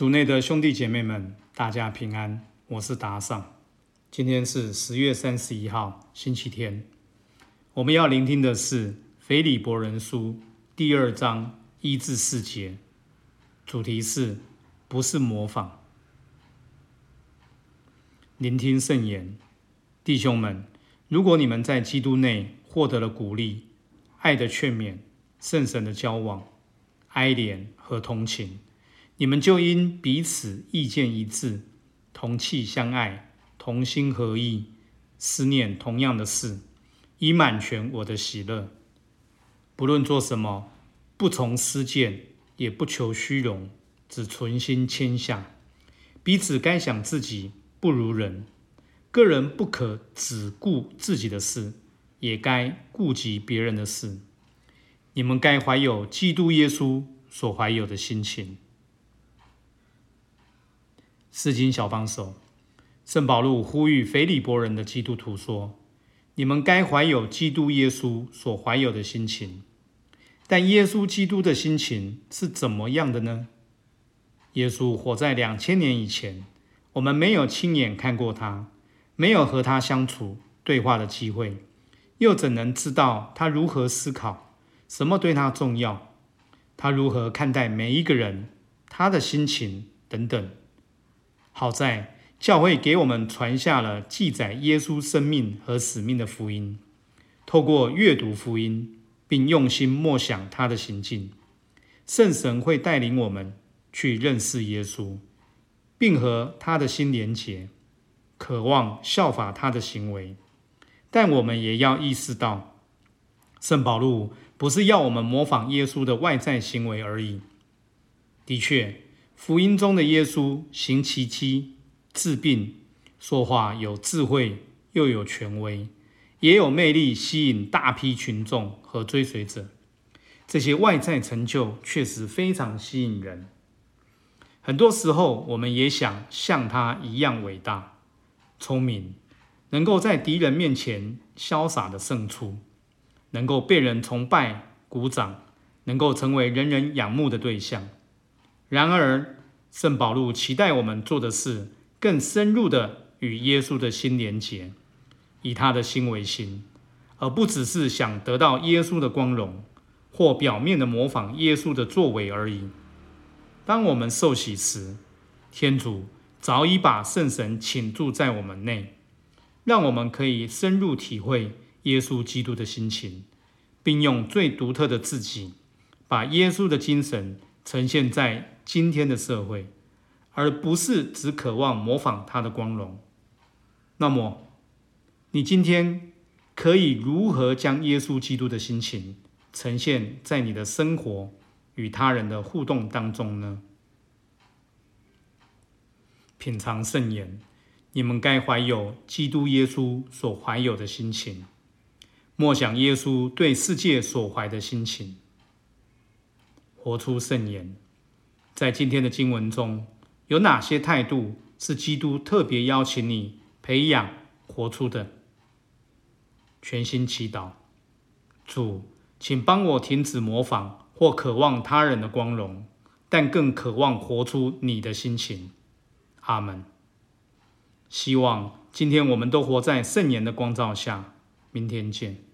主内的兄弟姐妹们，大家平安，我是达尚。今天是十月三十一号，星期天。我们要聆听的是《腓利伯人书》第二章一至四节，主题是不是模仿。聆听圣言，弟兄们，如果你们在基督内获得了鼓励、爱的劝勉、圣神的交往、哀怜和同情，你们就因彼此意见一致、同气相爱、同心合意、思念同样的事。以满全我的喜乐，不论做什么，不从私见，也不求虚荣，只存心谦下。彼此该想自己不如人，个人不可只顾自己的事，也该顾及别人的事。你们该怀有基督耶稣所怀有的心情。诗经小帮手，圣保禄呼吁腓利伯人的基督徒说。你们该怀有基督耶稣所怀有的心情，但耶稣基督的心情是怎么样的呢？耶稣活在两千年以前，我们没有亲眼看过他，没有和他相处对话的机会，又怎能知道他如何思考，什么对他重要，他如何看待每一个人，他的心情等等？好在。教会给我们传下了记载耶稣生命和使命的福音。透过阅读福音，并用心默想他的行径，圣神会带领我们去认识耶稣，并和他的心连结，渴望效法他的行为。但我们也要意识到，圣保禄不是要我们模仿耶稣的外在行为而已。的确，福音中的耶稣行奇迹。治病、说话有智慧，又有权威，也有魅力，吸引大批群众和追随者。这些外在成就确实非常吸引人。很多时候，我们也想像他一样伟大、聪明，能够在敌人面前潇洒的胜出，能够被人崇拜、鼓掌，能够成为人人仰慕的对象。然而，圣保禄期待我们做的是。更深入的与耶稣的心连结，以他的心为心，而不只是想得到耶稣的光荣，或表面的模仿耶稣的作为而已。当我们受洗时，天主早已把圣神请住在我们内，让我们可以深入体会耶稣基督的心情，并用最独特的自己，把耶稣的精神呈现在今天的社会。而不是只渴望模仿他的光荣。那么，你今天可以如何将耶稣基督的心情呈现在你的生活与他人的互动当中呢？品尝圣言，你们该怀有基督耶稣所怀有的心情，默想耶稣对世界所怀的心情，活出圣言。在今天的经文中。有哪些态度是基督特别邀请你培养、活出的？全心祈祷，主，请帮我停止模仿或渴望他人的光荣，但更渴望活出你的心情。阿门。希望今天我们都活在圣言的光照下。明天见。